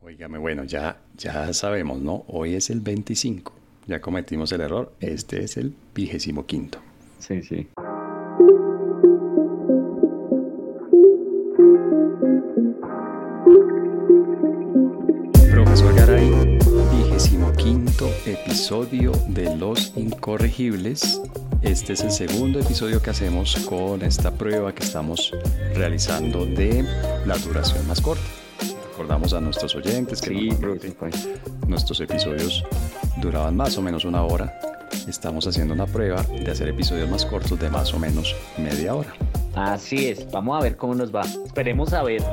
Óigame, bueno, ya, ya sabemos, ¿no? Hoy es el 25. Ya cometimos el error. Este es el vigésimo quinto. Sí, sí. Profesor Garay, vigésimo quinto episodio de Los Incorregibles. Este es el segundo episodio que hacemos con esta prueba que estamos realizando de la duración más corta. Recordamos a nuestros oyentes que Sí, normalmente nuestros episodios duraban más o menos una hora. Estamos haciendo una prueba de hacer episodios más cortos de más o menos media hora. Así es, vamos a ver cómo nos va. Esperemos a ver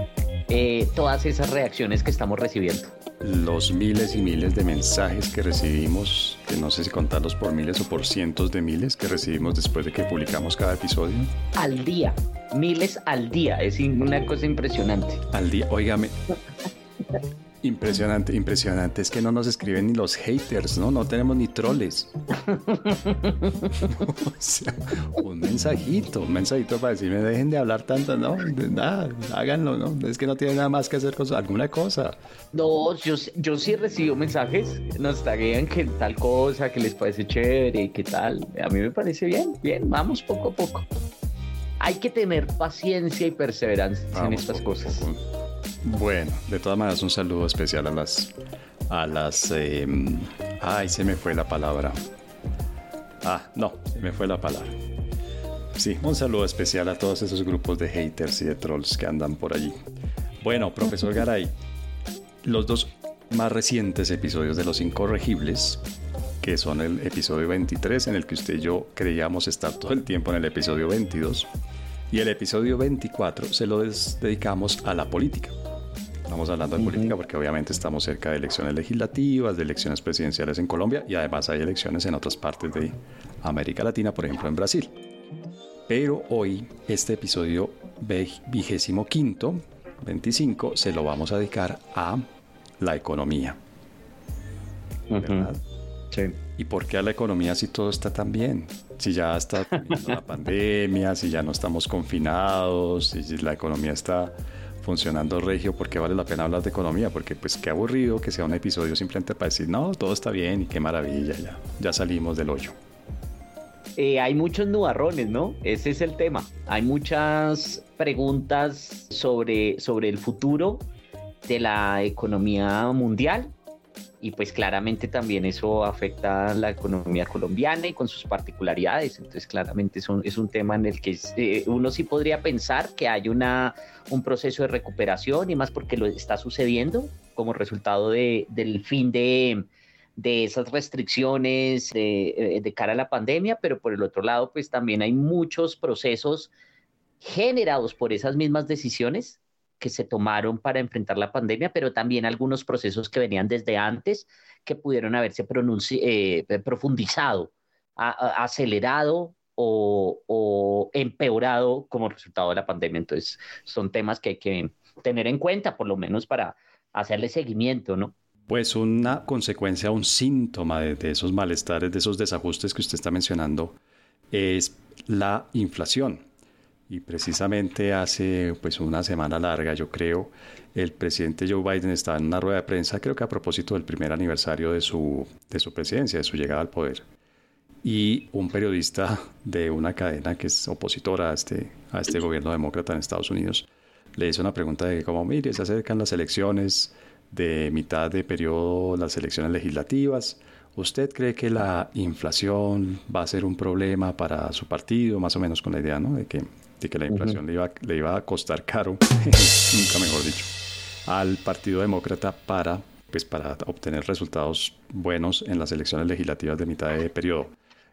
eh, todas esas reacciones que estamos recibiendo. Los miles y miles de mensajes que recibimos, que no sé si contarlos por miles o por cientos de miles que recibimos después de que publicamos cada episodio. Al día, miles al día, es una cosa impresionante. Al día, óigame. Impresionante, impresionante. Es que no nos escriben ni los haters, ¿no? No tenemos ni troles. o sea, un mensajito, un mensajito para decirme, dejen de hablar tanto, ¿no? De nada, háganlo, ¿no? Es que no tienen nada más que hacer con alguna cosa. No, yo, yo sí recibo mensajes, nos taguean que tal cosa, que les parece chévere y qué tal. A mí me parece bien, bien, vamos poco a poco. Hay que tener paciencia y perseverancia en estas poco cosas. poco. Bueno, de todas maneras, un saludo especial a las. A las. eh, ay, se me fue la palabra. Ah, no, se me fue la palabra. Sí, un saludo especial a todos esos grupos de haters y de trolls que andan por allí. Bueno, profesor Garay, los dos más recientes episodios de Los Incorregibles, que son el episodio 23, en el que usted y yo creíamos estar todo el tiempo en el episodio 22, y el episodio 24 se lo dedicamos a la política. Estamos hablando de política porque obviamente estamos cerca de elecciones legislativas, de elecciones presidenciales en Colombia y además hay elecciones en otras partes de América Latina, por ejemplo en Brasil. Pero hoy, este episodio vigésimo quinto, 25, se lo vamos a dedicar a la economía. ¿verdad? Sí. ¿Y por qué a la economía si todo está tan bien? Si ya está la pandemia, si ya no estamos confinados, si la economía está funcionando regio, ¿por qué vale la pena hablar de economía? Porque pues qué aburrido que sea un episodio simplemente para decir, no, todo está bien y qué maravilla, ya, ya salimos del hoyo. Eh, hay muchos nubarrones, ¿no? Ese es el tema. Hay muchas preguntas sobre, sobre el futuro de la economía mundial y pues claramente también eso afecta a la economía colombiana y con sus particularidades. Entonces claramente es un, es un tema en el que eh, uno sí podría pensar que hay una, un proceso de recuperación y más porque lo está sucediendo como resultado de, del fin de, de esas restricciones de, de, cara a la pandemia, pero por el otro lado, pues también hay muchos procesos generados por esas mismas decisiones que se tomaron para enfrentar la pandemia, pero también algunos procesos que venían desde antes que pudieron haberse eh, profundizado, a, a, acelerado o, empeorado como resultado de la pandemia. Entonces, son temas que hay que tener en cuenta, por lo menos para hacerle seguimiento, ¿no? Pues una consecuencia, un síntoma de, esos malestares, de esos desajustes que usted está mencionando, es la inflación. Y precisamente hace pues una semana larga, yo creo, el presidente Joe Biden estaba en una rueda de prensa, creo que a propósito del primer aniversario de su, de su presidencia, de su llegada al poder. Y un periodista de una cadena que es opositora a este, a este gobierno demócrata en Estados Unidos le hizo una pregunta de cómo, mire, se acercan las elecciones de mitad de periodo, las elecciones legislativas. ¿Usted cree que la inflación va a ser un problema para su partido? Más o menos con la idea, ¿no? De que, de que la inflación uh -huh. le, iba, le iba a costar caro, nunca mejor dicho, al Partido Demócrata para, pues, para obtener resultados buenos en las elecciones legislativas de mitad de periodo.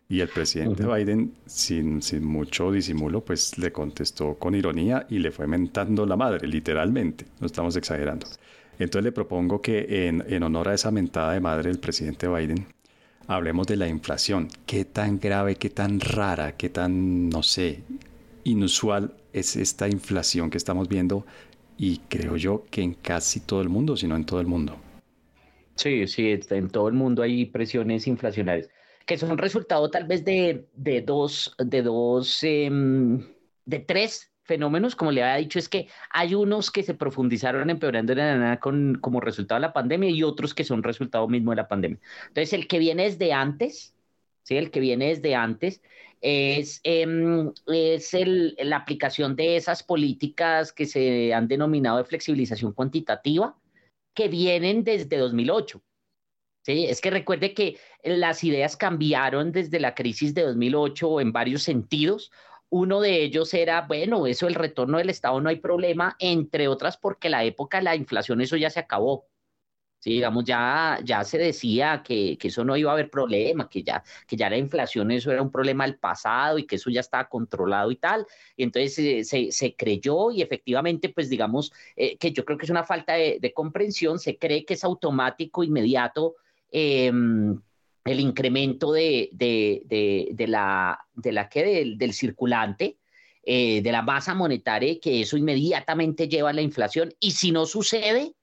Y el presidente uh -huh. Biden, sin, sin mucho disimulo, pues le contestó con ironía y le fue mentando la madre, literalmente, no estamos exagerando. Entonces le propongo que en, en, honor a esa mentada de madre del presidente Biden, hablemos de la inflación. ¿Qué tan grave, qué tan rara, qué tan, no sé, inusual es esta inflación que estamos viendo? Y creo yo que en casi todo el mundo, si no en todo el mundo. Sí, sí, en todo el mundo hay presiones inflacionarias, que son resultado tal vez de, de dos, de dos, eh, de tres fenómenos, como le había dicho, es que hay unos que se profundizaron empeorando la con, como resultado de la pandemia y otros que son resultado mismo de la pandemia. Entonces, el que viene desde antes, ¿sí? el que viene desde antes, es, em, es el, la aplicación de esas políticas que se han denominado de flexibilización cuantitativa, que vienen desde 2008. ¿sí? Es que recuerde que las ideas cambiaron desde la crisis de 2008 en varios sentidos. Uno de ellos era, bueno, eso el retorno del Estado no hay problema, entre otras porque la época de la inflación eso ya se acabó. Sí, digamos, ya, ya se decía que, que, eso no iba a haber problema, que ya, que ya la inflación eso era un problema del pasado y que eso ya estaba controlado y tal. Y entonces eh, se, se, creyó y efectivamente, pues digamos, eh, que yo creo que es una falta de, comprensión, se cree que es automático, inmediato. Eh, el incremento de, de, de, la, la que del, del circulante, eh, de la masa monetaria, que eso inmediatamente lleva a la inflación. Y si no sucede,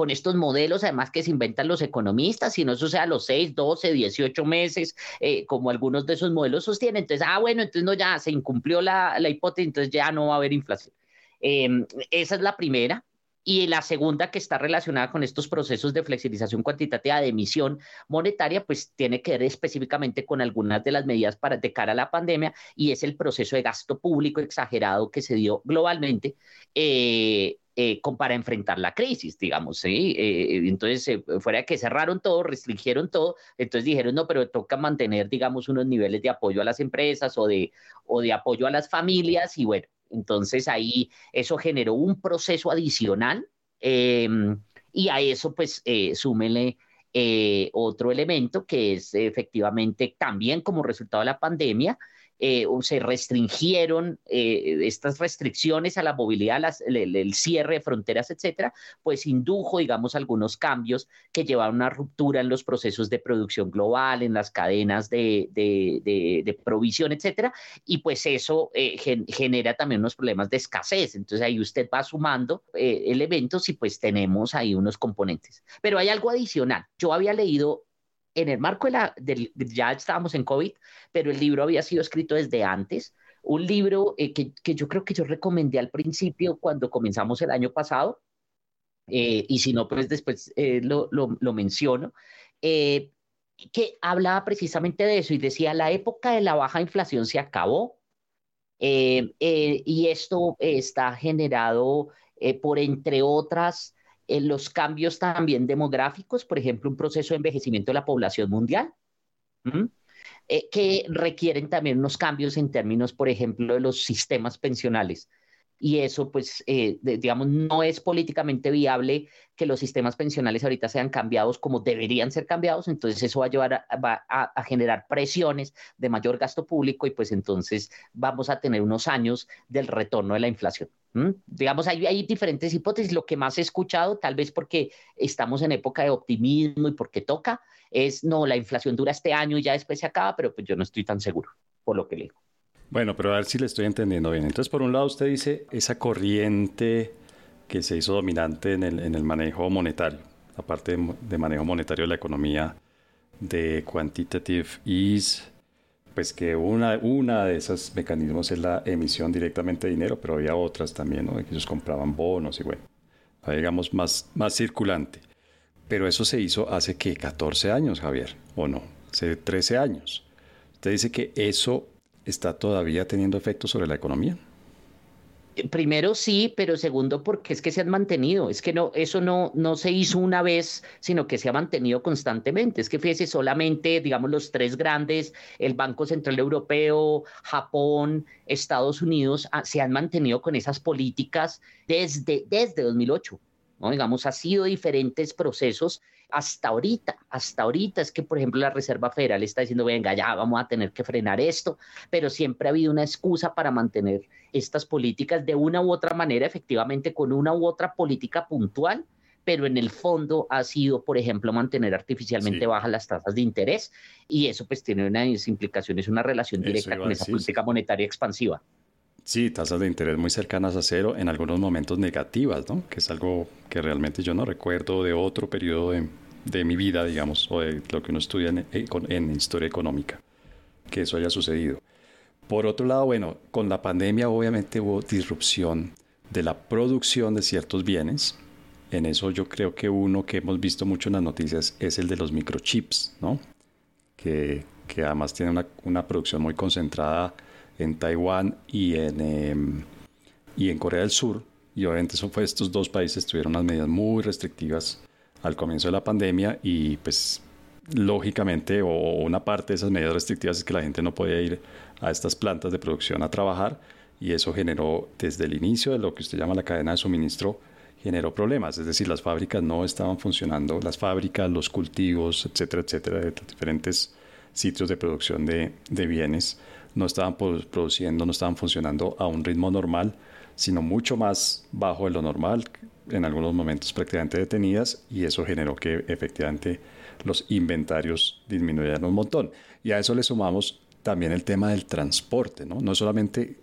con estos modelos, además que se inventan los economistas, si no eso sea los 6, 12, 18 meses, eh, como algunos de esos modelos sostienen. Entonces, ah, bueno, entonces no, ya se incumplió la, la hipótesis, entonces ya no va a haber inflación. Eh, esa es la primera. Y la segunda que está relacionada con estos procesos de flexibilización cuantitativa de emisión monetaria, pues tiene que ver específicamente con algunas de las medidas para, de cara a la pandemia y es el proceso de gasto público exagerado que se dio globalmente. Eh, eh, para enfrentar la crisis, digamos, ¿sí? Eh, entonces, eh, fuera de que cerraron todo, restringieron todo, entonces dijeron, no, pero toca mantener, digamos, unos niveles de apoyo a las empresas o de, o de apoyo a las familias y bueno, entonces ahí eso generó un proceso adicional em, y a eso pues súmele otro elemento que es efectivamente también como resultado de la pandemia, eh, se restringieron eh, estas restricciones a la movilidad, el, cierre de fronteras, etcétera, pues indujo, digamos, algunos cambios que llevaron a una ruptura en los procesos de producción global, en las cadenas de, provisión, etcétera, y pues eso eh, gen, genera también unos problemas de escasez. Entonces ahí usted va sumando elementos y pues tenemos ahí unos componentes. Pero hay algo adicional. Yo había leído en el marco de la, del, ya estábamos en COVID, pero el libro había sido escrito desde antes, un libro eh, que, que, yo creo que yo recomendé al principio cuando comenzamos el año pasado, eh, y si no, pues después eh, lo, lo, lo, menciono, eh, que hablaba precisamente de eso y decía, la época de la baja inflación se acabó, eh, y esto está generado por, entre otras, eh, los cambios también demográficos, por ejemplo, un proceso de envejecimiento de la población mundial, eh, que requieren también unos cambios en términos, por ejemplo, de los sistemas pensionales. Y eso pues eh, digamos no es políticamente viable que los sistemas pensionales ahorita sean cambiados como deberían ser cambiados, entonces eso va a llevar a, va a, a generar presiones de mayor gasto público y pues entonces vamos a tener unos años del retorno de la inflación. ¿Mm? Digamos, hay, hay, diferentes hipótesis. Lo que más he escuchado, tal vez porque estamos en época de optimismo y porque toca, es no, la inflación dura este año y ya después se acaba, pero pues yo no estoy tan seguro por lo que leo. Bueno, pero a ver si le estoy entendiendo bien. Entonces, por un lado, usted dice esa corriente que se hizo dominante en el, en el manejo monetario, la parte de, de, manejo monetario de la economía de quantitative ease, pues que una, de esos mecanismos es la emisión directamente de dinero, pero había otras también, ¿no? Ellos compraban bonos y bueno, digamos más, más circulante. Pero eso se hizo hace que 14 años, Javier, ¿o no? Hace 13 años. Usted dice que eso está todavía teniendo efecto sobre la economía? Primero sí, pero segundo porque es que se han mantenido, es que no, eso no, no se hizo una vez, sino que se ha mantenido constantemente. Es que fíjese, solamente, digamos, los tres grandes, el Banco Central Europeo, Japón, Estados Unidos, se han mantenido con esas políticas desde, desde 2008. ¿No? Digamos, ha sido diferentes procesos hasta ahorita, hasta ahorita es que, por ejemplo, la Reserva Federal está diciendo, venga, ya vamos a tener que frenar esto, pero siempre ha habido una excusa para mantener estas políticas de una u otra manera, efectivamente, con una u otra política puntual, pero en el fondo ha sido, por ejemplo, mantener artificialmente sí. bajas las tasas de interés y eso pues tiene unas implicaciones, una relación directa con esa política monetaria expansiva. Sí, tasas de interés muy cercanas a cero, en algunos momentos negativas, ¿no? Que es algo que realmente yo no recuerdo de otro periodo de, mi vida, digamos, o de lo que uno estudia en, en, historia económica, que eso haya sucedido. Por otro lado, bueno, con la pandemia obviamente hubo disrupción de la producción de ciertos bienes. En eso yo creo que uno que hemos visto mucho en las noticias es el de los microchips, ¿no? Que, que además tiene una, una, producción muy concentrada en Taiwán y en, em, y en Corea del Sur. Y obviamente eso fue, estos dos países tuvieron unas medidas muy restrictivas al comienzo de la pandemia y pues lógicamente o una parte de esas medidas restrictivas es que la gente no podía ir a estas plantas de producción a trabajar y eso generó desde el inicio de lo que usted llama la cadena de suministro generó problemas, es decir, las fábricas no estaban funcionando, las fábricas, los cultivos, etcétera, etcétera, de diferentes sitios de producción de, de bienes no estaban produciendo, no estaban funcionando a un ritmo normal, sino mucho más bajo de lo normal, en algunos momentos prácticamente detenidas, y eso generó que efectivamente los inventarios disminuyeran un montón. Y a eso le sumamos también el tema del transporte, ¿no? No solamente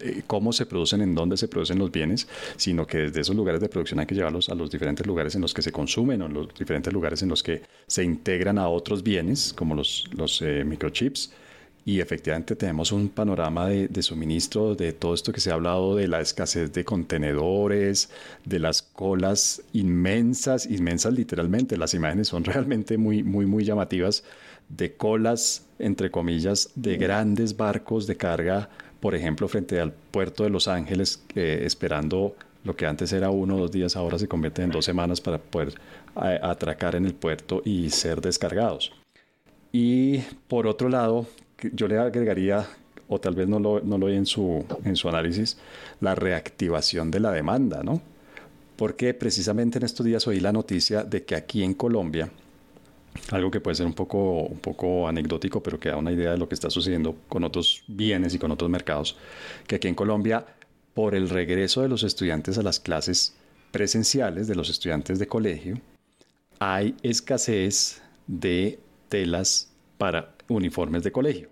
eh, cómo se producen, en dónde se producen los bienes, sino que desde esos lugares de producción hay que llevarlos a los diferentes lugares en los que se consumen o en los diferentes lugares en los que se integran a otros bienes, como los, los eh, microchips. Y efectivamente tenemos un panorama de, suministro de todo esto que se ha hablado de la escasez de contenedores, de las colas inmensas, inmensas literalmente. Las imágenes son realmente muy, muy, muy llamativas de colas, entre comillas, de grandes barcos de carga, por ejemplo, frente al puerto de Los Ángeles, esperando lo que antes era uno o dos días, ahora se convierte en dos semanas para poder atracar en el puerto y ser descargados. Y por otro lado, yo le agregaría, o tal vez no lo, no lo en su, en su análisis, la reactivación de la demanda, ¿no? Porque precisamente en estos días oí la noticia de que aquí en Colombia, algo que puede ser un poco, un poco anecdótico, pero que da una idea de lo que está sucediendo con otros bienes y con otros mercados, que aquí en Colombia, por el regreso de los estudiantes a las clases presenciales, de los estudiantes de colegio, hay escasez de telas para uniformes de colegio.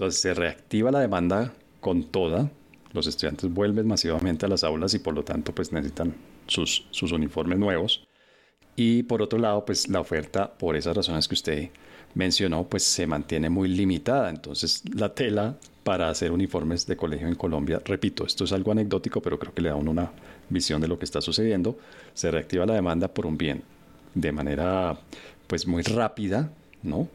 Entonces se reactiva la demanda con toda, los estudiantes vuelven masivamente a las aulas y por lo tanto pues necesitan sus, sus uniformes nuevos y por otro lado, pues la oferta, por esas razones que usted mencionó, pues se mantiene muy limitada. Entonces, la tela para hacer uniformes de colegio en Colombia, repito, esto es algo anecdótico, pero creo que le da uno una visión de lo que está sucediendo. Se reactiva la demanda por un bien de manera pues muy rápida, ¿no?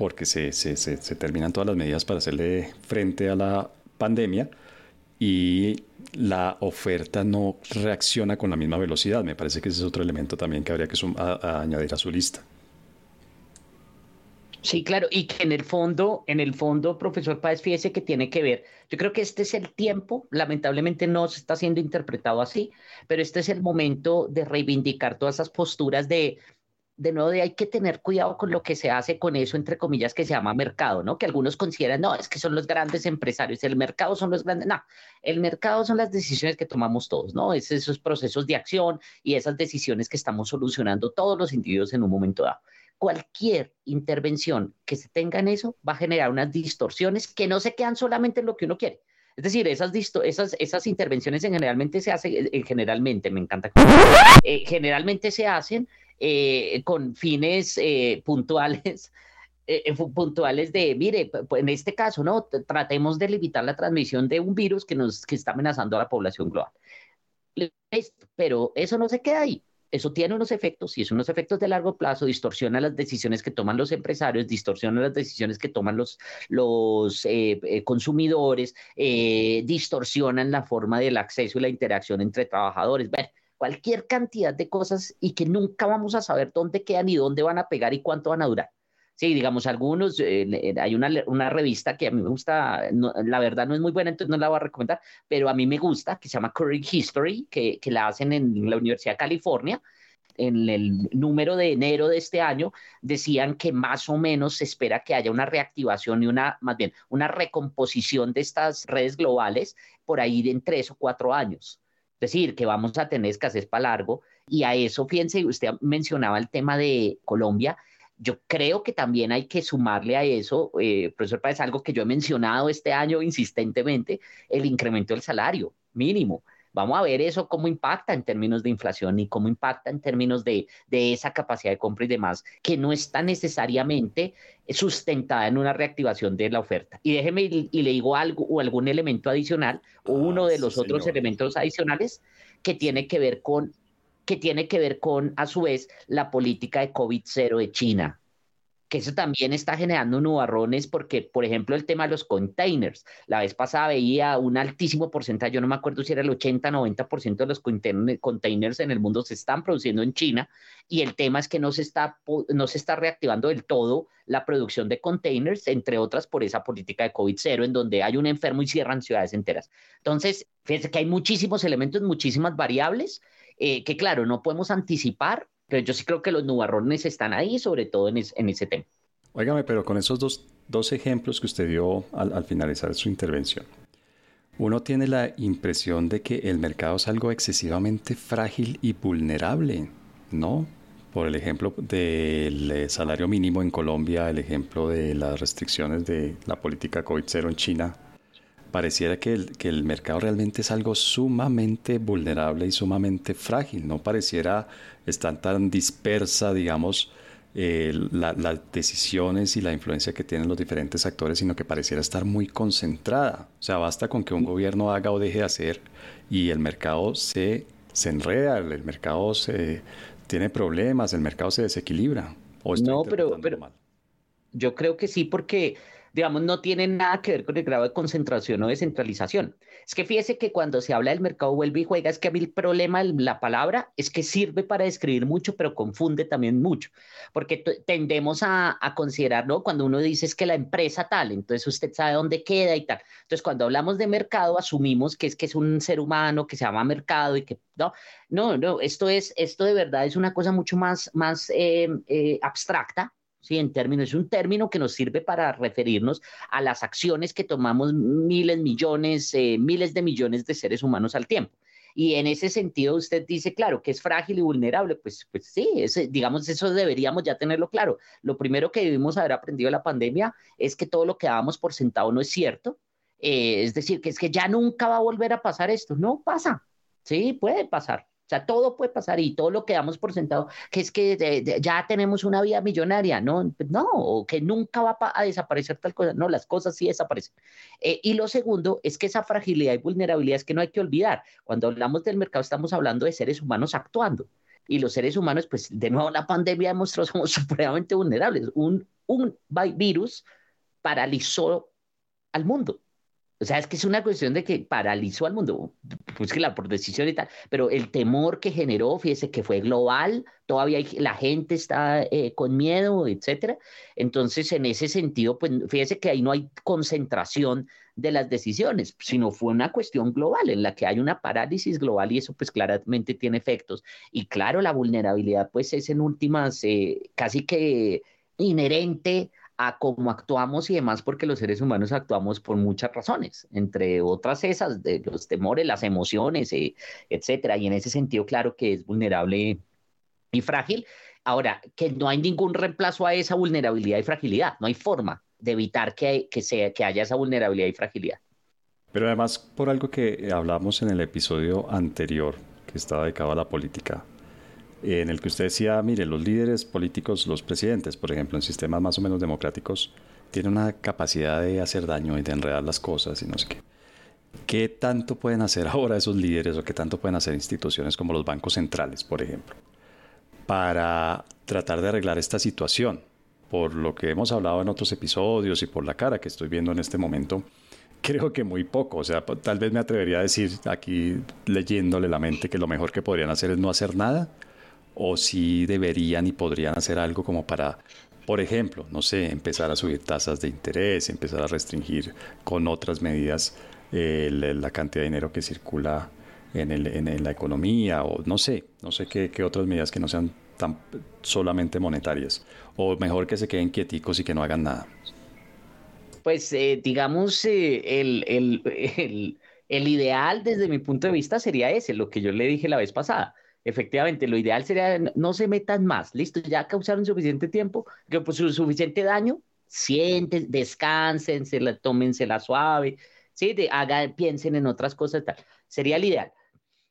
Porque se, se, se, terminan todas las medidas para hacerle frente a la pandemia y la oferta no reacciona con la misma velocidad. Me parece que ese es otro elemento también que habría que añadir a su lista. Sí, claro, y que en el fondo, en el fondo, profesor Páez, fíjese que tiene que ver. Yo creo que este es el tiempo, lamentablemente no se está siendo interpretado así, pero este es el momento de reivindicar todas esas posturas de de nuevo de hay que tener cuidado con lo que se hace con eso, entre comillas, que se llama mercado, ¿no? Que algunos consideran, no, es que son los grandes empresarios, el mercado son los grandes, no, el mercado son las decisiones que tomamos todos, ¿no? Es esos procesos de acción y esas decisiones que estamos solucionando todos los individuos en un momento dado. Cualquier intervención que se tenga en eso va a generar unas distorsiones que no se quedan solamente en lo que uno quiere. Es decir, esas, esas, esas intervenciones en generalmente se hacen, eh, generalmente, me encanta, eh, generalmente se hacen eh, con fines eh, puntuales. Eh, puntuales de, mire, en este caso, ¿no? Tratemos de limitar la transmisión de un virus que nos que está amenazando a la población global. Pero eso no se queda ahí. Eso tiene unos efectos y son unos efectos de largo plazo, distorsiona las decisiones que toman los empresarios, distorsiona las decisiones que toman los, los consumidores, distorsionan la forma del acceso y la interacción entre trabajadores. Bueno, cualquier cantidad de cosas y que nunca vamos a saber dónde quedan y dónde van a pegar y cuánto van a durar. Sí, digamos, algunos, hay una, una, revista que a mí me gusta, la verdad no es muy buena, entonces no la voy a recomendar, pero a mí me gusta, que se llama Current History, que, que la hacen en la Universidad de California. En el número de enero de este año decían que más o menos se espera que haya una reactivación y una, más bien, una recomposición de estas redes globales por ahí en tres o cuatro años. Decir, que vamos a tener escasez para largo. Y a eso, fíjense, usted mencionaba el tema de Colombia. Yo creo que también hay que sumarle a eso, eh, profesor Páez, algo que yo he mencionado este año insistentemente, el incremento del salario mínimo. Vamos a ver eso cómo impacta en términos de inflación y cómo impacta en términos de, de esa capacidad de compra y demás, que no está necesariamente sustentada en una reactivación de la oferta. Y déjeme y, le digo algo o algún elemento adicional o ah, uno de los otros elementos adicionales que tiene que ver con que tiene que ver con, a su vez, la política de COVID-0 de China que eso también está generando nubarrones porque, por ejemplo, el tema de los containers. La vez pasada veía un altísimo porcentaje, yo no me acuerdo si era el 80-90% de los containers en el mundo se están produciendo en China y el tema es que no se está, no se está reactivando del todo la producción de containers, entre otras por esa política de COVID-0, en donde hay un enfermo y cierran ciudades enteras. Entonces, fíjense que hay muchísimos elementos, muchísimas variables eh, que, claro, no podemos anticipar pero yo sí creo que los nubarrones están ahí, sobre todo en, ese tema. Óigame, pero con esos dos, ejemplos que usted dio al, finalizar su intervención, uno tiene la impresión de que el mercado es algo excesivamente frágil y vulnerable, ¿no? Por el ejemplo del eh, salario mínimo en Colombia, el ejemplo de las restricciones de la política COVID-0 en China, pareciera que el, que el mercado realmente es algo sumamente vulnerable y sumamente frágil, no pareciera estar tan dispersa, digamos, eh, las decisiones y la influencia que tienen los diferentes actores, sino que pareciera estar muy concentrada. O sea, basta con que un gobierno haga o deje de hacer y el mercado se, se enreda, el mercado se, tiene problemas, el mercado se desequilibra. no, pero, pero yo creo que sí, porque digamos, no tiene nada que ver con el grado de concentración o descentralización. Es que fíjese que cuando se habla del mercado vuelve y juega, es que a mí el problema, la palabra, es que sirve para describir mucho, pero confunde también mucho, porque tendemos a, a considerar, ¿no? Cuando uno dice es que la empresa tal, entonces usted sabe dónde queda y tal. Entonces, cuando hablamos de mercado, asumimos que es que es un ser humano que se llama mercado y que, no, no, no, esto es, esto de verdad es una cosa mucho más, más eh, eh, abstracta ¿sí? En términos, es un término que nos sirve para referirnos a las acciones que tomamos miles, millones, eh, miles de millones de seres humanos al tiempo. Y en ese sentido usted dice, claro, que es frágil y vulnerable. Pues, pues sí, digamos, eso deberíamos ya tenerlo claro. Lo primero que debimos haber aprendido de la pandemia es que todo lo que dábamos por sentado no es cierto. Eh, es decir, que es que ya nunca va a volver a pasar esto. No pasa. Sí, puede pasar. O sea, todo puede pasar y todo lo que damos por sentado, que es que ya tenemos una vida millonaria, ¿no? No, que nunca va a desaparecer tal cosa. No, las cosas sí desaparecen. Eh, y lo segundo es que esa fragilidad y vulnerabilidad es que no hay que olvidar. Cuando hablamos del mercado estamos hablando de seres humanos actuando. Y los seres humanos, pues de nuevo la pandemia demostró somos supremamente vulnerables. Un, un virus paralizó al mundo. O sea, es que es una cuestión de que paralizó al mundo, pues que la por decisión y tal, pero el temor que generó, fíjese que fue global, todavía la gente está eh, con miedo, etcétera. Entonces, en ese sentido, pues fíjese que ahí no hay concentración de las decisiones, sino fue una cuestión global en la que hay una parálisis global y eso pues claramente tiene efectos. Y claro, la vulnerabilidad pues es en últimas eh, casi que inherente a cómo actuamos y demás, porque los seres humanos actuamos por muchas razones, entre otras esas, de los temores, las emociones, eh, etcétera. Y en ese sentido, claro que es vulnerable y frágil. Ahora, que no hay ningún reemplazo a esa vulnerabilidad y fragilidad, no hay forma de evitar que, que, sea, que haya esa vulnerabilidad y fragilidad. Pero además, por algo que hablamos en el episodio anterior, que estaba dedicado a la política, en el que usted decía, mire, los líderes políticos, los presidentes, por ejemplo, en sistemas más o menos democráticos, tienen una capacidad de hacer daño y de enredar las cosas y no sé qué. ¿Qué tanto pueden hacer ahora esos líderes o qué tanto pueden hacer instituciones como los bancos centrales, por ejemplo, para tratar de arreglar esta situación? Por lo que hemos hablado en otros episodios y por la cara que estoy viendo en este momento, creo que muy poco. O sea, tal vez me atrevería a decir aquí leyéndole la mente que lo mejor que podrían hacer es no hacer nada o si deberían y podrían hacer algo como para, por ejemplo, no sé, empezar a subir tasas de interés, empezar a restringir con otras medidas eh, la cantidad de dinero que circula en, el, en, la economía o no sé, no sé qué, qué, otras medidas que no sean tan solamente monetarias o mejor que se queden quieticos y que no hagan nada. Pues eh, digamos, eh, el, el, el, el ideal desde mi punto de vista sería ese, lo que yo le dije la vez pasada Efectivamente, lo ideal sería no se metan más, listo, ya causaron suficiente tiempo, que pues suficiente daño, sienten, descansen, se la, tómense la suave, ¿sí? De, hagan, piensen en otras cosas, tal. Sería el ideal.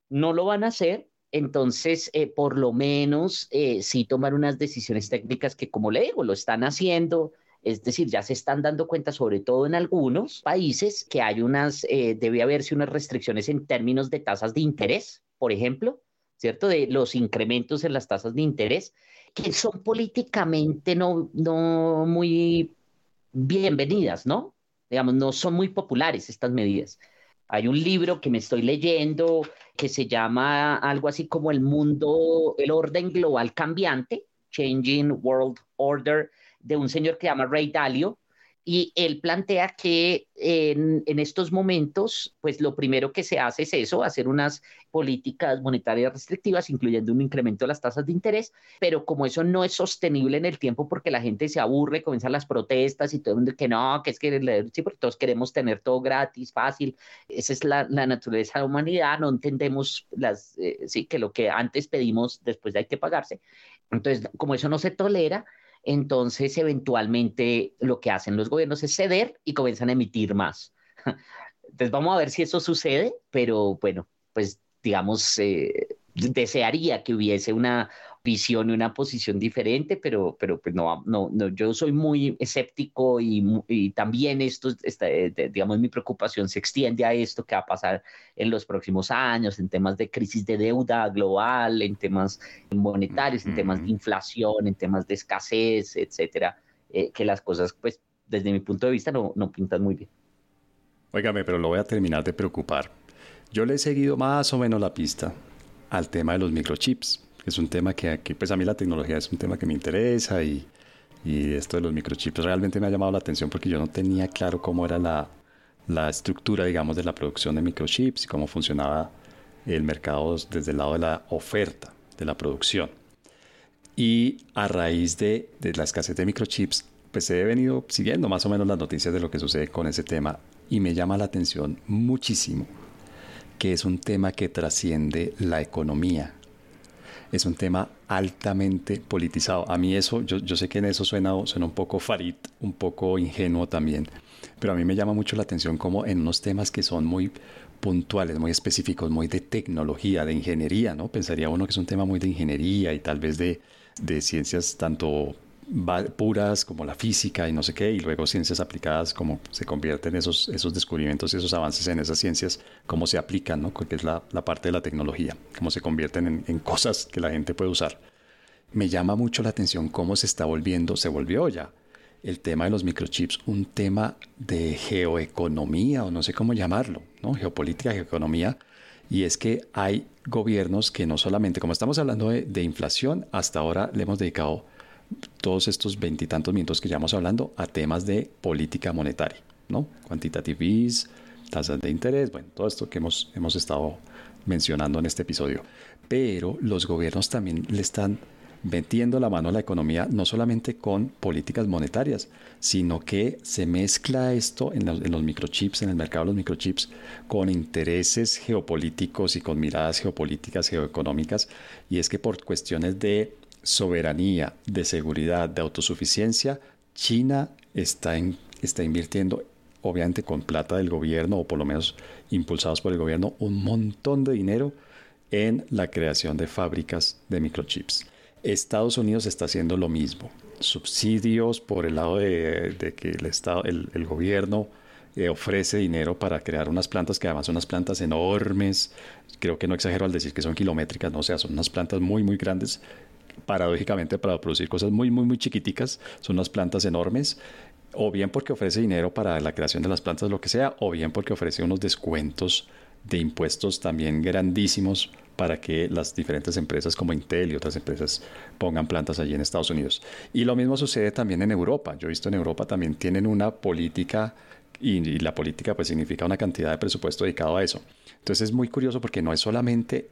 no lo van a hacer, entonces, eh, por lo menos, eh, sí tomar unas decisiones técnicas que, como le digo, lo están haciendo. Es decir, ya se están dando cuenta, sobre todo en algunos países, que hay unas, eh, debe haberse unas restricciones en términos de tasas de interés, por ejemplo, ¿cierto? De los incrementos en las tasas de interés, que son políticamente no, no muy bienvenidas, ¿no? Digamos, no son muy populares estas medidas. Hay un libro que me estoy leyendo que se llama algo así como El mundo, el orden global cambiante, Changing World Order, de un señor que se llama Ray Dalio, y él plantea que en, estos momentos, pues lo primero que se hace es eso, hacer unas políticas monetarias restrictivas, incluyendo un incremento de las tasas de interés, pero como eso no es sostenible en el tiempo porque la gente se aburre, comienzan las protestas y todo el mundo que no, que es que sí, porque todos queremos tener todo gratis, fácil, esa es la, naturaleza de la humanidad, no entendemos las, eh, sí, que lo que antes pedimos, después hay que pagarse. Entonces, como eso no se tolera, entonces eventualmente lo que hacen los gobiernos es ceder y comienzan a emitir más. Entonces vamos a ver si eso sucede, pero bueno, pues digamos, eh, desearía que hubiese una visión y una posición diferente, pero, pero pues no, no, no, yo soy muy escéptico y, también esto, eh, digamos, mi preocupación se extiende a esto que va a pasar en los próximos años, en temas de crisis de deuda global, en temas monetarios, en temas de inflación, en temas de escasez, etcétera, eh, que las cosas, pues, desde mi punto de vista no, no pintan muy bien. Óigame, pero lo voy a terminar de preocupar. Yo le he seguido más o menos la pista al tema de los microchips es un tema que, pues a mí la tecnología es un tema que me interesa y, y, esto de los microchips realmente me ha llamado la atención porque yo no tenía claro cómo era la, la estructura, digamos, de la producción de microchips y cómo funcionaba el mercado desde el lado de la oferta, de la producción. Y a raíz de, de la escasez de microchips, pues he venido siguiendo más o menos las noticias de lo que sucede con ese tema y me llama la atención muchísimo que es un tema que trasciende la economía, es un tema altamente politizado. A mí eso, yo, yo sé que en eso suena, suena un poco farid, un poco ingenuo también, pero a mí me llama mucho la atención como en unos temas que son muy puntuales, muy específicos, muy de tecnología, de ingeniería, ¿no? Pensaría uno que es un tema muy de ingeniería y tal vez de, de ciencias tanto puras como la física y no sé qué, y luego ciencias aplicadas, como se convierten esos, esos descubrimientos y esos avances en esas ciencias, cómo se aplican, ¿no? que es la, la, parte de la tecnología, cómo se convierten en, en, cosas que la gente puede usar. Me llama mucho la atención cómo se está volviendo, se volvió ya el tema de los microchips un tema de geoeconomía o no sé cómo llamarlo, ¿no? geopolítica, geoeconomía, y es que hay gobiernos que no solamente, como estamos hablando de, de inflación, hasta ahora le hemos dedicado todos estos veintitantos minutos que llevamos hablando a temas de política monetaria, ¿no? Quantitative ease, tasas de interés, bueno, todo esto que hemos, hemos estado mencionando en este episodio. Pero los gobiernos también le están metiendo la mano a la economía no solamente con políticas monetarias, sino que se mezcla esto en los, en los, microchips, en el mercado de los microchips, con intereses geopolíticos y con miradas geopolíticas, geoeconómicas, y es que por cuestiones de soberanía, de seguridad, de autosuficiencia, China está, está invirtiendo, obviamente con plata del gobierno, o por lo menos impulsados por el gobierno, un montón de dinero en la creación de fábricas de microchips. Estados Unidos está haciendo lo mismo. Subsidios por el lado de, que el, Estado, el, gobierno eh, ofrece dinero para crear unas plantas que además son unas plantas enormes. Creo que no exagero al decir que son kilométricas, no sea, son unas plantas muy, muy grandes paradójicamente para producir cosas muy, muy, muy chiquiticas, son unas plantas enormes, o bien porque ofrece dinero para la creación de las plantas, lo que sea, o bien porque ofrece unos descuentos de impuestos también grandísimos para que las diferentes empresas como Intel y otras empresas pongan plantas allí en Estados Unidos. Y lo mismo sucede también en Europa. Yo he visto en Europa también tienen una política y, la política pues significa una cantidad de presupuesto dedicado a eso. Entonces es muy curioso porque no es solamente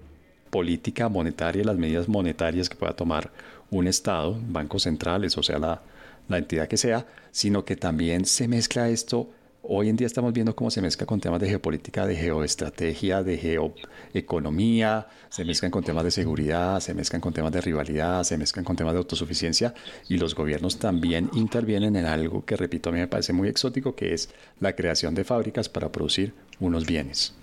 política monetaria las medidas monetarias que pueda tomar un Estado, bancos centrales, o sea, la, la entidad que sea, sino que también se mezcla esto. Hoy en día estamos viendo cómo se mezcla con temas de geopolítica, de geoestrategia, de geoeconomía, se mezclan con temas de seguridad, se mezclan con temas de rivalidad, se mezclan con temas de autosuficiencia y los gobiernos también intervienen en algo que, repito, a mí me parece muy exótico, que es la creación de fábricas para producir unos bienes.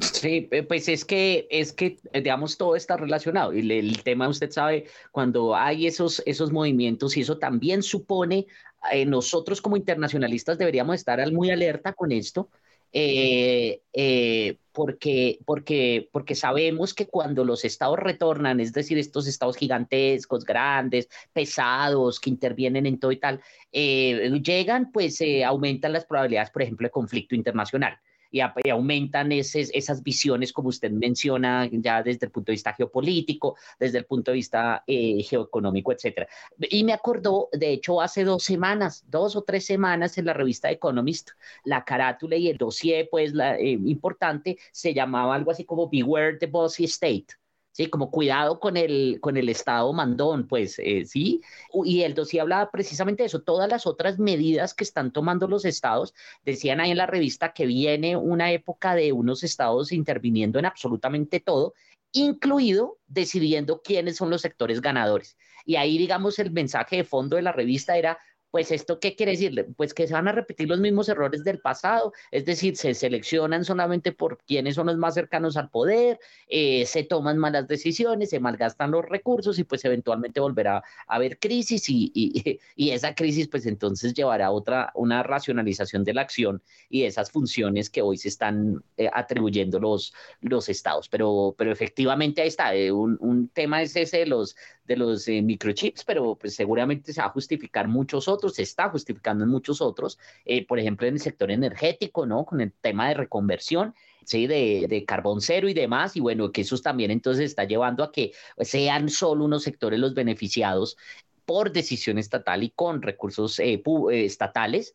Sí, pues es que, es que, digamos, todo está relacionado. Y el, tema, usted sabe, cuando hay esos, esos movimientos, y eso también supone, eh, nosotros como internacionalistas deberíamos estar muy alerta con esto, eh, eh, porque, porque, porque sabemos que cuando los estados retornan, es decir, estos estados gigantescos, grandes, pesados, que intervienen en todo y tal, llegan, pues aumentan las probabilidades, por ejemplo, de conflicto internacional y, aumentan esas visiones, como usted menciona, ya desde el punto de vista geopolítico, desde el punto de vista eh, geoeconómico, etcétera. Y me acordó, de hecho, hace dos semanas, dos o tres semanas en la revista Economist, la carátula y el dossier, pues, eh, importante, se llamaba algo así como Beware the Bossy State ¿sí? Como cuidado con el, con el Estado mandón, pues, eh, ¿sí? Y el dossier hablaba precisamente de eso. Todas las otras medidas que están tomando los estados, decían ahí en la revista que viene una época de unos estados interviniendo en absolutamente todo, incluido decidiendo quiénes son los sectores ganadores. Y ahí, digamos, el mensaje de fondo de la revista era, pues esto, ¿qué quiere decir? Pues que se van a repetir los mismos errores del pasado, es decir, se seleccionan solamente por quienes son los más cercanos al poder, eh, se toman malas decisiones, se malgastan los recursos y pues eventualmente volverá a haber crisis y, y, esa crisis pues entonces llevará a otra, una racionalización de la acción y esas funciones que hoy se están eh, atribuyendo los, los estados. Pero, pero efectivamente ahí está, eh, un, un, tema es ese de los, de los microchips, pero pues seguramente se va a justificar muchos otros se está justificando en muchos otros, eh, por ejemplo, en el sector energético, ¿no? Con el tema de reconversión. Sí, de, de, carbón cero y demás, y bueno, que eso también entonces está llevando a que sean solo unos sectores los beneficiados por decisión estatal y con recursos eh, eh, estatales,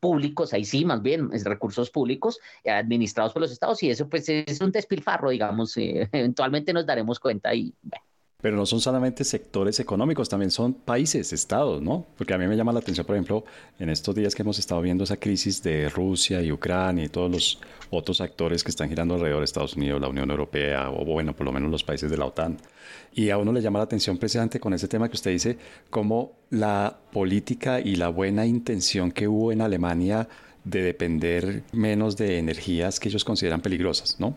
públicos, ahí sí, más bien, recursos públicos administrados por los estados, y eso pues es un despilfarro, digamos, eventualmente nos daremos cuenta y pero no son solamente sectores económicos, también son países, estados, ¿no? Porque a mí me llama la atención, por ejemplo, en estos días que hemos estado viendo esa crisis de Rusia y Ucrania y todos los otros actores que están girando alrededor de Estados Unidos, la Unión Europea o bueno, por lo menos los países de la OTAN. Y a uno le llama la atención precisamente con ese tema que usted dice, cómo la política y la buena intención que hubo en Alemania de depender menos de energías que ellos consideran peligrosas, ¿no?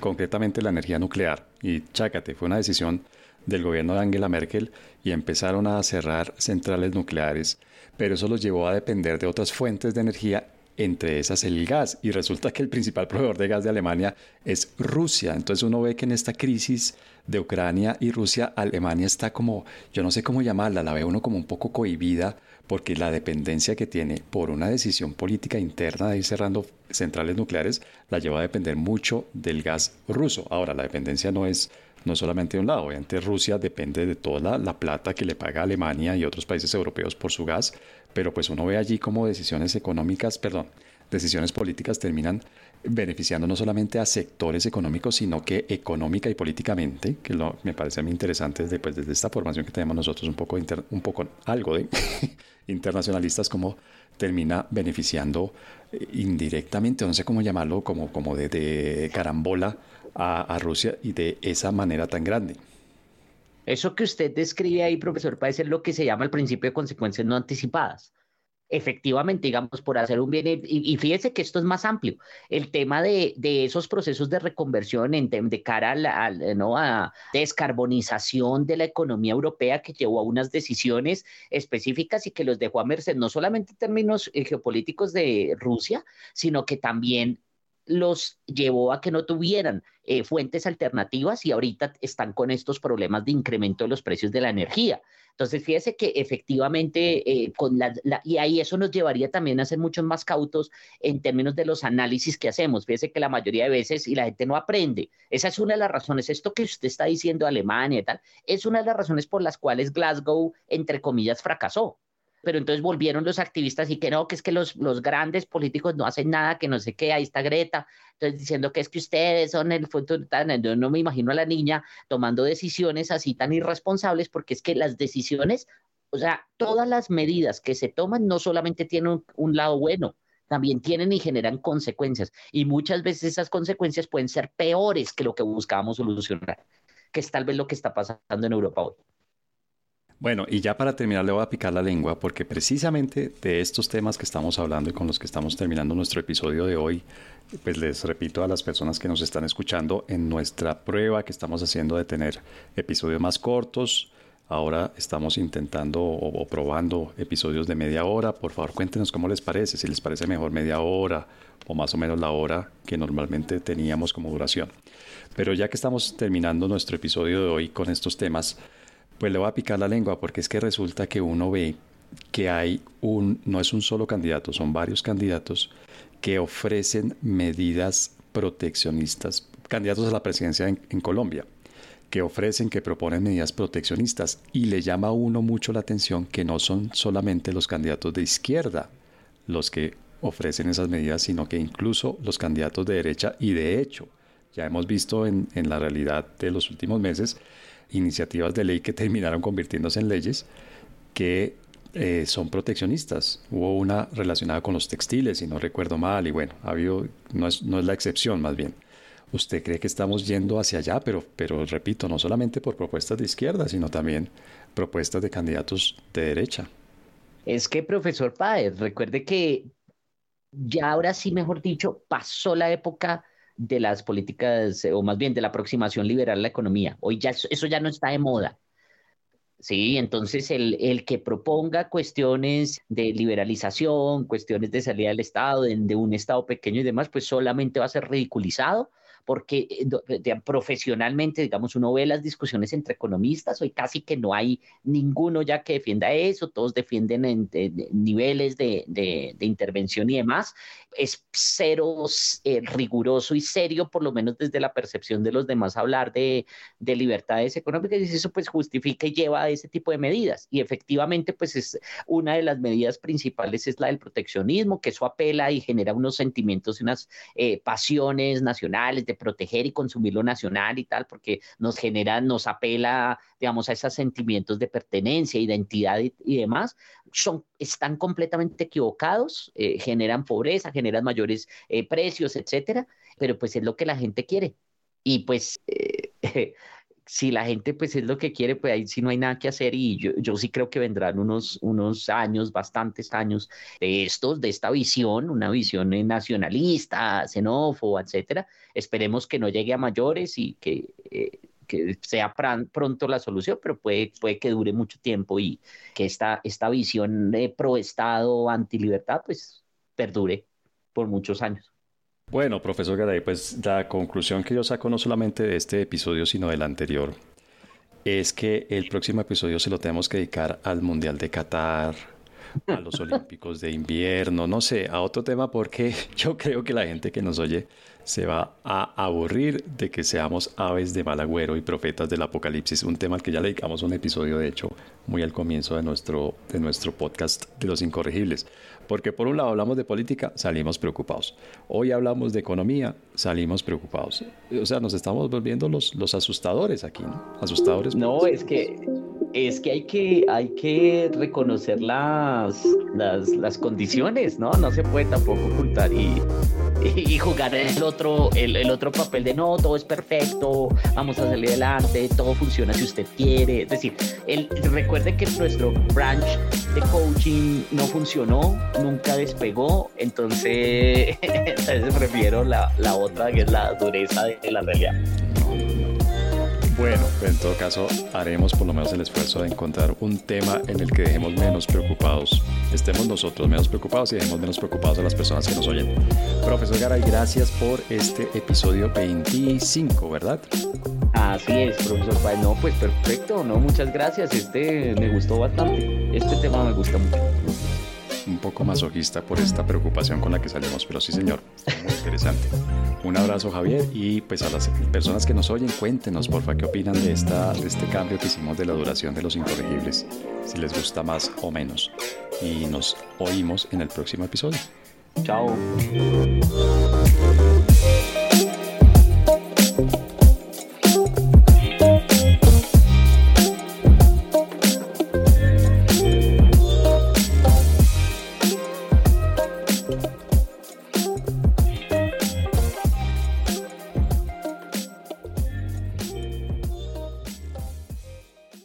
Concretamente la energía nuclear. Y chácate, fue una decisión del gobierno de Angela Merkel y empezaron a cerrar centrales nucleares, pero eso los llevó a depender de otras fuentes de energía, entre esas el gas, y resulta que el principal proveedor de gas de Alemania es Rusia. Entonces uno ve que en esta crisis de Ucrania y Rusia, Alemania está como, yo no sé cómo llamarla, la ve uno como un poco cohibida porque la dependencia que tiene por una decisión política interna de ir cerrando centrales nucleares la lleva a depender mucho del gas ruso. Ahora, la dependencia no es no solamente de un lado, obviamente Rusia depende de toda la, plata que le paga Alemania y otros países europeos por su gas, pero pues uno ve allí como decisiones económicas, perdón, decisiones políticas terminan beneficiando no solamente a sectores económicos, sino que económica y políticamente, que lo, me parece a mí interesante desde, desde esta formación que tenemos nosotros un poco, un poco algo de internacionalistas, como termina beneficiando eh, indirectamente, no sé cómo llamarlo, como, como de carambola a, Rusia y de esa manera tan grande. Eso que usted describe ahí, profesor, parece ser lo que se llama el principio de consecuencias no anticipadas. Efectivamente, digamos, por hacer un bien, y, fíjese que esto es más amplio, el tema de, esos procesos de reconversión en, de cara a la ¿no? a descarbonización de la economía europea que llevó a unas decisiones específicas y que los dejó a merced, no solamente en términos eh, geopolíticos de Rusia, sino que también los llevó a que no tuvieran eh, fuentes alternativas y ahorita están con estos problemas de incremento de los precios de la energía. Entonces, fíjese que efectivamente, eh, con la, y ahí eso nos llevaría también a ser muchos más cautos en términos de los análisis que hacemos. Fíjese que la mayoría de veces, y la gente no aprende, esa es una de las razones, esto que usted está diciendo Alemania y tal, es una de las razones por las cuales Glasgow, entre comillas, fracasó pero entonces volvieron los activistas y que no, que es que los, los grandes políticos no hacen nada, que no sé qué, ahí está Greta, entonces diciendo que es que ustedes son el futuro, yo no me imagino a la niña tomando decisiones así tan irresponsables, porque es que las decisiones, o sea, todas las medidas que se toman no solamente tienen un, lado bueno, también tienen y generan consecuencias. Y muchas veces esas consecuencias pueden ser peores que lo que buscábamos solucionar, que es tal vez lo que está pasando en Europa hoy. Bueno, y ya para terminar le voy a picar la lengua porque precisamente de estos temas que estamos hablando y con los que estamos terminando nuestro episodio de hoy, pues les repito a las personas que nos están escuchando en nuestra prueba que estamos haciendo de tener episodios más cortos. Ahora estamos intentando o, probando episodios de media hora. Por favor, cuéntenos cómo les parece, si les parece mejor media hora o más o menos la hora que normalmente teníamos como duración. Pero ya que estamos terminando nuestro episodio de hoy con estos temas, pues le voy a picar la lengua porque es que resulta que uno ve que hay un, no es un solo candidato, son varios candidatos que ofrecen medidas proteccionistas, candidatos a la presidencia en, Colombia, que ofrecen, que proponen medidas proteccionistas. Y le llama a uno mucho la atención que no son solamente los candidatos de izquierda los que ofrecen esas medidas, sino que incluso los candidatos de derecha y de hecho, ya hemos visto en, en la realidad de los últimos meses iniciativas de ley que terminaron convirtiéndose en leyes que eh, son proteccionistas. Hubo una relacionada con los textiles, si no recuerdo mal, y bueno, ha habido, no es, no es la excepción más bien. ¿Usted cree que estamos yendo hacia allá? Pero, pero repito, no solamente por propuestas de izquierda, sino también propuestas de candidatos de derecha. Es que, profesor Páez, recuerde que ya ahora sí, mejor dicho, pasó la época de las políticas, o más bien de la aproximación liberal a la economía. Hoy ya eso ya no está de moda. Sí, entonces el, el, que proponga cuestiones de liberalización, cuestiones de salida del Estado, de, un Estado pequeño y demás, pues solamente va a ser ridiculizado porque eh, profesionalmente, digamos, uno ve las discusiones entre economistas, hoy casi que no hay ninguno ya que defienda eso, todos defienden en, niveles de, de, intervención y demás. Es cero eh, riguroso y serio, por lo menos desde la percepción de los demás, hablar de, de libertades económicas y eso pues justifica y lleva a ese tipo de medidas. Y efectivamente, pues es una de las medidas principales es la del proteccionismo, que eso apela y genera unos sentimientos y unas eh, pasiones nacionales proteger y consumir lo nacional y tal, porque nos genera, nos apela, digamos, a esos sentimientos de pertenencia, identidad y, demás, son, están completamente equivocados, eh, generan pobreza, generan mayores eh, precios, etcétera, pero pues es lo que la gente quiere. Y pues eh, si la gente pues es lo que quiere, pues ahí sí no hay nada que hacer y yo, yo sí creo que vendrán unos, unos años, bastantes años de estos, de esta visión, una visión nacionalista, xenófoba, etcétera. Esperemos que no llegue a mayores y que, eh, que sea pronto la solución, pero puede, puede que dure mucho tiempo y que esta, esta visión de pro Estado, anti libertad, pues perdure por muchos años. Bueno, profesor Garay, pues la conclusión que yo saco no solamente de este episodio, sino del anterior, es que el próximo episodio se lo tenemos que dedicar al Mundial de Qatar, a los Olímpicos de invierno, no sé, a otro tema, porque yo creo que la gente que nos oye se va a aburrir de que seamos aves de mal agüero y profetas del apocalipsis, un tema al que ya le dedicamos un episodio, de hecho, muy al comienzo de nuestro, de nuestro podcast de los incorregibles. Porque por un lado hablamos de política, salimos preocupados. Hoy hablamos de economía, salimos preocupados. O sea, nos estamos volviendo los, los asustadores aquí, ¿no? Asustadores. No, es que es que hay que, hay que reconocer las, las, condiciones, ¿no? No se puede tampoco ocultar y, y, jugar el otro, el, otro papel de no, todo es perfecto, vamos a salir adelante, todo funciona si usted quiere. Es decir, el, recuerde que nuestro branch de coaching no funcionó, nunca despegó, entonces, entonces prefiero la, la otra que es la dureza de la realidad. Bueno, en todo caso, haremos por lo menos el esfuerzo de encontrar un tema en el que dejemos menos preocupados, estemos nosotros menos preocupados y dejemos menos preocupados a las personas que nos oyen. Profesor Garay, gracias por este episodio 25, ¿verdad? Así es, profesor Páez. No, pues perfecto, no, muchas gracias. Este me gustó bastante. Este tema me gusta mucho poco masoquista por esta preocupación con la que salimos, pero sí señor, muy interesante. Un abrazo Javier y pues a las personas que nos oyen, cuéntenos porfa qué opinan de, esta, de este cambio que hicimos de la duración de los incorregibles, si les gusta más o menos. Y nos oímos en el próximo episodio. Chao.